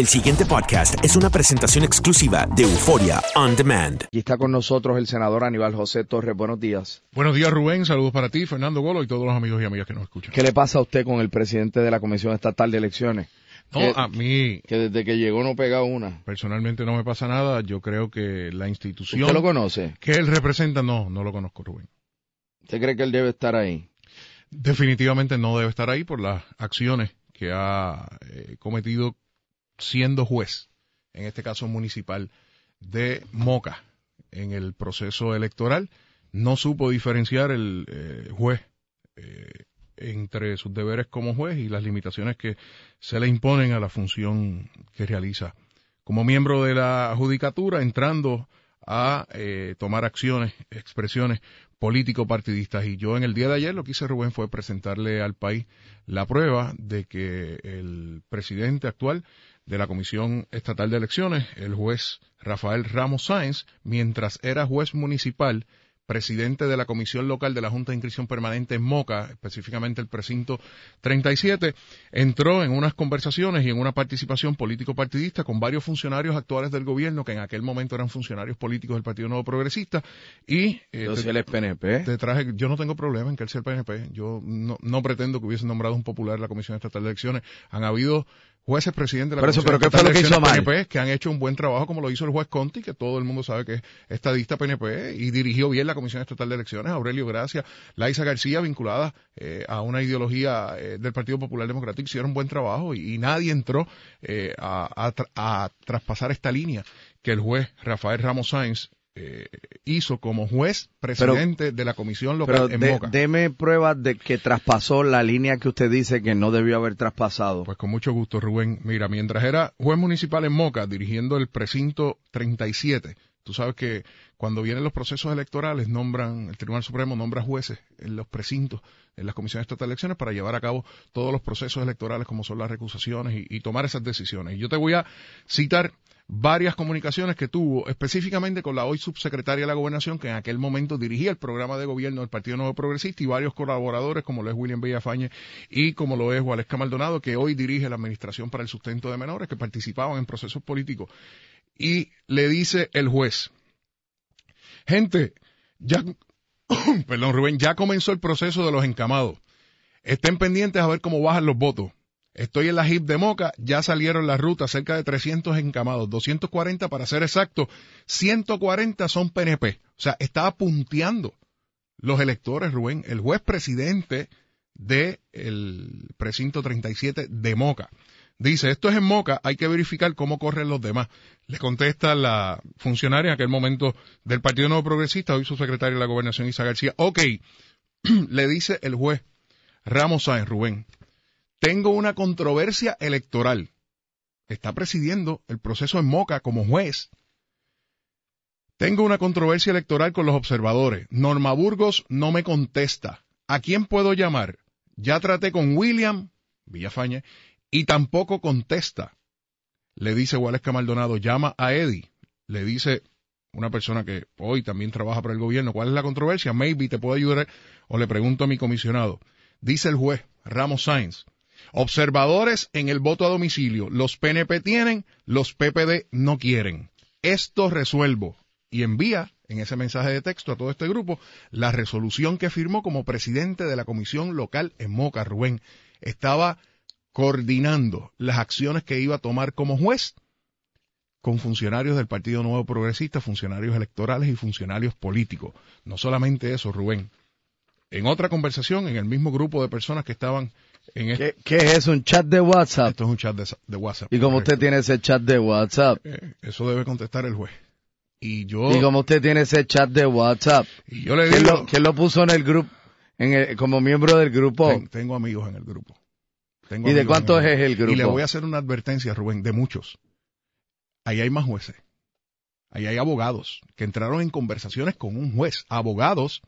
El siguiente podcast es una presentación exclusiva de Euforia On Demand. Aquí está con nosotros el senador Aníbal José Torres. Buenos días. Buenos días, Rubén. Saludos para ti, Fernando Golo y todos los amigos y amigas que nos escuchan. ¿Qué le pasa a usted con el presidente de la Comisión Estatal de Elecciones? No, que, a mí. Que desde que llegó no pega una. Personalmente no me pasa nada. Yo creo que la institución. ¿Usted lo conoce? Que él representa, no, no lo conozco, Rubén. ¿Usted cree que él debe estar ahí? Definitivamente no debe estar ahí por las acciones que ha eh, cometido siendo juez, en este caso municipal, de Moca en el proceso electoral. No supo diferenciar el eh, juez eh, entre sus deberes como juez y las limitaciones que se le imponen a la función que realiza como miembro de la judicatura, entrando a eh, tomar acciones, expresiones político-partidistas. Y yo en el día de ayer lo que hice, Rubén, fue presentarle al país la prueba de que el presidente actual de la Comisión Estatal de Elecciones, el juez Rafael Ramos Sáenz, mientras era juez municipal, presidente de la Comisión Local de la Junta de Inscripción Permanente en Moca, específicamente el precinto 37, entró en unas conversaciones y en una participación político-partidista con varios funcionarios actuales del gobierno que en aquel momento eran funcionarios políticos del Partido Nuevo Progresista y... Eh, Entonces él es PNP. Te traje, yo no tengo problema en que él sea el PNP, yo no, no pretendo que hubiese nombrado un popular la Comisión Estatal de Elecciones. Han habido jueces presidentes de la Por eso, Comisión pero ¿qué fue lo que hizo mal? PNP que han hecho un buen trabajo como lo hizo el juez Conti, que todo el mundo sabe que es estadista PNP y dirigió bien la Comisión Estatal de Elecciones, Aurelio Gracia, Laisa García, vinculada eh, a una ideología eh, del Partido Popular Democrático, hicieron un buen trabajo y, y nadie entró eh, a, a, tra a, traspasar esta línea que el juez Rafael Ramos Sáenz eh, hizo como juez presidente pero, de la comisión local pero en de, Moca. Deme pruebas de que traspasó la línea que usted dice que no debió haber traspasado. Pues con mucho gusto, Rubén. Mira, mientras era juez municipal en Moca, dirigiendo el precinto 37, tú sabes que cuando vienen los procesos electorales, nombran, el Tribunal Supremo nombra jueces en los precintos, en las comisiones estatales de elecciones, para llevar a cabo todos los procesos electorales, como son las recusaciones y, y tomar esas decisiones. Y yo te voy a citar varias comunicaciones que tuvo específicamente con la hoy subsecretaria de la Gobernación, que en aquel momento dirigía el programa de gobierno del Partido Nuevo Progresista, y varios colaboradores, como lo es William Villafañe y como lo es Waleska Maldonado, que hoy dirige la Administración para el Sustento de Menores, que participaban en procesos políticos. Y le dice el juez, gente, ya, perdón Rubén, ya comenzó el proceso de los encamados. Estén pendientes a ver cómo bajan los votos. Estoy en la HIP de Moca, ya salieron las rutas, cerca de 300 encamados, 240 para ser exacto, 140 son PNP. O sea, estaba punteando los electores, Rubén, el juez presidente del de precinto 37 de Moca. Dice, esto es en Moca, hay que verificar cómo corren los demás. Le contesta la funcionaria en aquel momento del Partido Nuevo Progresista, hoy su secretario de la Gobernación, Isa García. Ok, le dice el juez Ramos Sáenz, Rubén, tengo una controversia electoral está presidiendo el proceso en Moca como juez. Tengo una controversia electoral con los observadores. Norma Burgos no me contesta. ¿A quién puedo llamar? Ya traté con William Villafañe y tampoco contesta. Le dice Waleska Maldonado, llama a Eddie. Le dice una persona que hoy también trabaja para el gobierno, ¿cuál es la controversia? Maybe te puedo ayudar o le pregunto a mi comisionado. Dice el juez Ramos Sainz, observadores en el voto a domicilio, los PNP tienen, los PPD no quieren. Esto resuelvo y envía en ese mensaje de texto a todo este grupo la resolución que firmó como presidente de la comisión local en Moca, Rubén. Estaba coordinando las acciones que iba a tomar como juez con funcionarios del Partido Nuevo Progresista, funcionarios electorales y funcionarios políticos. No solamente eso, Rubén. En otra conversación, en el mismo grupo de personas que estaban en. ¿Qué, es ¿Un chat de WhatsApp? Esto es un chat de, WhatsApp. ¿Y cómo usted tiene ese chat de WhatsApp? Eh, eso debe contestar el juez. Y yo... ¿Y cómo usted tiene ese chat de WhatsApp? Y yo le digo... ¿Quién lo, ¿quién lo puso en el grupo, en como miembro del grupo? tengo amigos en el grupo. ¿Y de cuántos es el grupo? Y le voy a hacer una advertencia, Rubén, de muchos ahí hay más jueces. Ahí hay abogados que entraron en conversaciones con un juez, abogados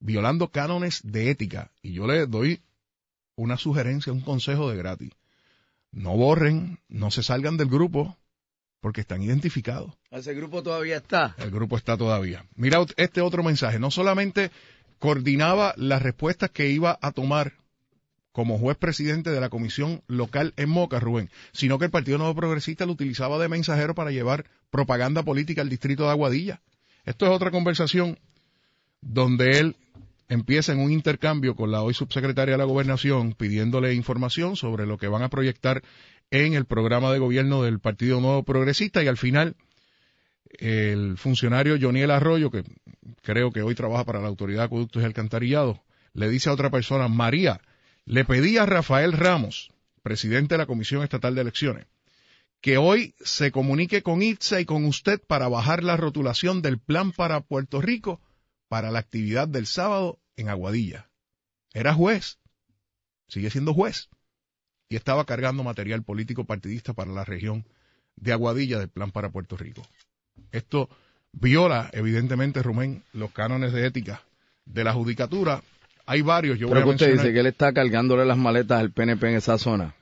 violando cánones de ética. Y yo le doy una sugerencia, un consejo de gratis. No borren, no se salgan del grupo, porque están identificados. ¿Ese grupo todavía está? El grupo está todavía. Mira este otro mensaje. No solamente coordinaba las respuestas que iba a tomar como juez presidente de la comisión local en Moca, Rubén, sino que el Partido Nuevo Progresista lo utilizaba de mensajero para llevar propaganda política al distrito de Aguadilla. Esto es otra conversación donde él empieza en un intercambio con la hoy subsecretaria de la Gobernación pidiéndole información sobre lo que van a proyectar en el programa de gobierno del Partido Nuevo Progresista y al final el funcionario Joniel Arroyo, que creo que hoy trabaja para la Autoridad de Acueductos y Alcantarillado, le dice a otra persona, María, le pedí a Rafael Ramos, presidente de la Comisión Estatal de Elecciones, que hoy se comunique con ITSA y con usted para bajar la rotulación del plan para Puerto Rico para la actividad del sábado en Aguadilla. Era juez, sigue siendo juez, y estaba cargando material político partidista para la región de Aguadilla del plan para Puerto Rico. Esto viola, evidentemente, Rumén, los cánones de ética de la judicatura hay varios. Yo Pero que usted dice que él está cargándole las maletas al PNP en esa zona.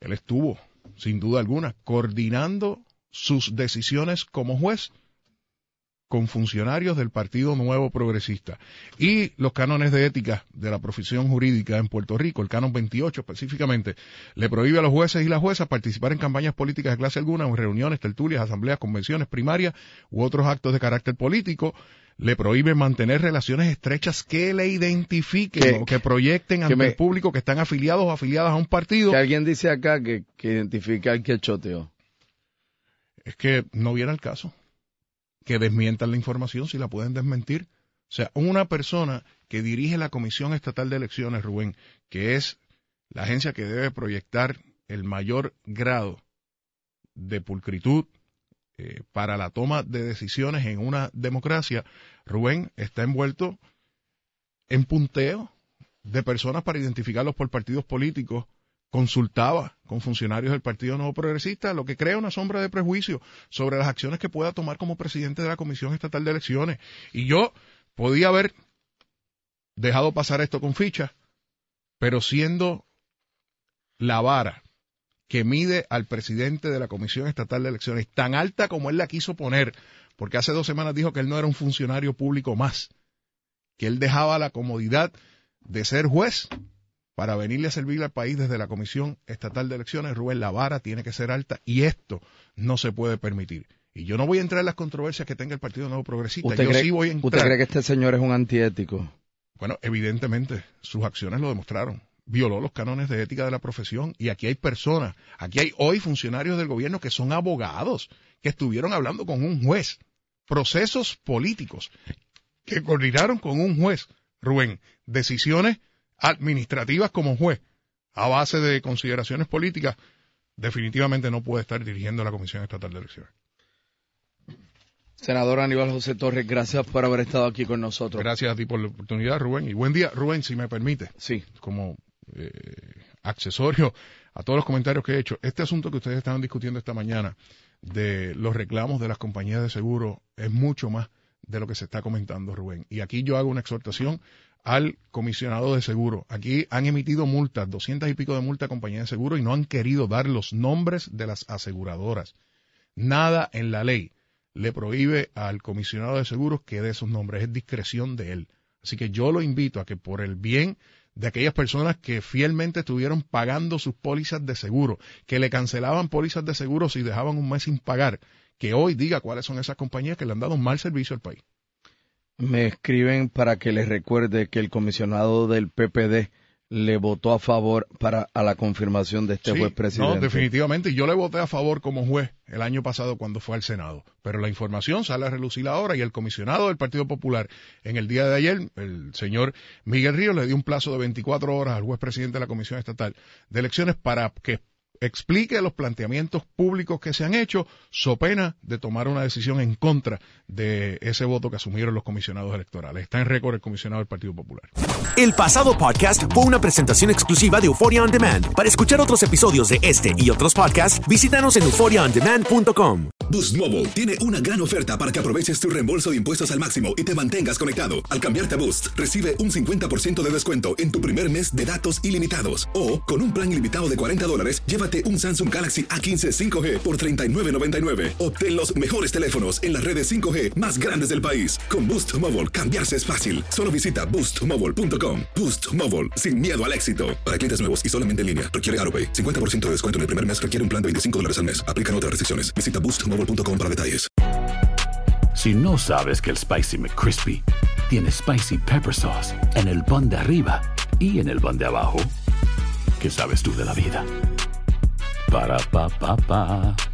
Él estuvo, sin duda alguna, coordinando sus decisiones como juez con funcionarios del Partido Nuevo Progresista. Y los cánones de ética de la profesión jurídica en Puerto Rico, el canon 28 específicamente, le prohíbe a los jueces y las juezas participar en campañas políticas de clase alguna, en reuniones, tertulias, asambleas, convenciones primarias u otros actos de carácter político le prohíbe mantener relaciones estrechas que le identifiquen o que proyecten ante el público que están afiliados o afiliadas a un partido. Que alguien dice acá que, que identifica al que choteó. Es que no viene al caso. Que desmientan la información si la pueden desmentir. O sea, una persona que dirige la Comisión Estatal de Elecciones, Rubén, que es la agencia que debe proyectar el mayor grado de pulcritud, eh, para la toma de decisiones en una democracia, Rubén está envuelto en punteo de personas para identificarlos por partidos políticos, consultaba con funcionarios del Partido Nuevo Progresista, lo que crea una sombra de prejuicio sobre las acciones que pueda tomar como presidente de la Comisión Estatal de Elecciones. Y yo podía haber dejado pasar esto con ficha, pero siendo la vara que mide al presidente de la Comisión Estatal de Elecciones, tan alta como él la quiso poner, porque hace dos semanas dijo que él no era un funcionario público más, que él dejaba la comodidad de ser juez para venirle a servirle al país desde la Comisión Estatal de Elecciones. Rubén, la vara tiene que ser alta y esto no se puede permitir. Y yo no voy a entrar en las controversias que tenga el Partido Nuevo Progresista. ¿Usted, yo cree, sí voy a entrar. ¿Usted cree que este señor es un antiético? Bueno, evidentemente, sus acciones lo demostraron violó los cánones de ética de la profesión y aquí hay personas, aquí hay hoy funcionarios del gobierno que son abogados, que estuvieron hablando con un juez, procesos políticos, que coordinaron con un juez, Rubén, decisiones administrativas como juez, a base de consideraciones políticas, definitivamente no puede estar dirigiendo la Comisión Estatal de Elecciones. Senador Aníbal José Torres, gracias por haber estado aquí con nosotros. Gracias a ti por la oportunidad, Rubén. Y buen día, Rubén, si me permite. Sí. Como eh, accesorio a todos los comentarios que he hecho, este asunto que ustedes estaban discutiendo esta mañana de los reclamos de las compañías de seguro es mucho más de lo que se está comentando, Rubén. Y aquí yo hago una exhortación al comisionado de seguro. Aquí han emitido multas, doscientas y pico de multas a compañías de seguro y no han querido dar los nombres de las aseguradoras. Nada en la ley le prohíbe al comisionado de seguros que dé esos nombres, es discreción de él. Así que yo lo invito a que por el bien de aquellas personas que fielmente estuvieron pagando sus pólizas de seguro, que le cancelaban pólizas de seguro si dejaban un mes sin pagar, que hoy diga cuáles son esas compañías que le han dado un mal servicio al país. Me escriben para que les recuerde que el comisionado del PPD le votó a favor para a la confirmación de este juez presidente. No, definitivamente. Yo le voté a favor como juez el año pasado cuando fue al Senado. Pero la información sale a relucir ahora y el comisionado del Partido Popular en el día de ayer, el señor Miguel Ríos, le dio un plazo de 24 horas al juez presidente de la Comisión Estatal de Elecciones para que explique los planteamientos públicos que se han hecho, so pena de tomar una decisión en contra de ese voto que asumieron los comisionados electorales. Está en récord el comisionado del Partido Popular. El pasado podcast fue una presentación exclusiva de Euphoria On Demand. Para escuchar otros episodios de este y otros podcasts, visítanos en euphoriaondemand.com. Boost Mobile tiene una gran oferta para que aproveches tu reembolso de impuestos al máximo y te mantengas conectado. Al cambiarte a Boost, recibe un 50% de descuento en tu primer mes de datos ilimitados. O, con un plan ilimitado de 40 dólares, llévate un Samsung Galaxy A15 5G por $39.99. Obtén los mejores teléfonos en las redes 5G más grandes del país. Con Boost Mobile, cambiarse es fácil. Solo visita boostmobile.com. Boost Mobile, sin miedo al éxito. Para clientes nuevos y solamente en línea, requiere AroPay. 50% de descuento en el primer mes requiere un plan de 25 dólares al mes. Aplican otras restricciones. Visita boostmobile.com para detalles. Si no sabes que el Spicy McCrispy tiene Spicy Pepper Sauce en el pan de arriba y en el pan de abajo, ¿qué sabes tú de la vida? Para, pa, pa, pa.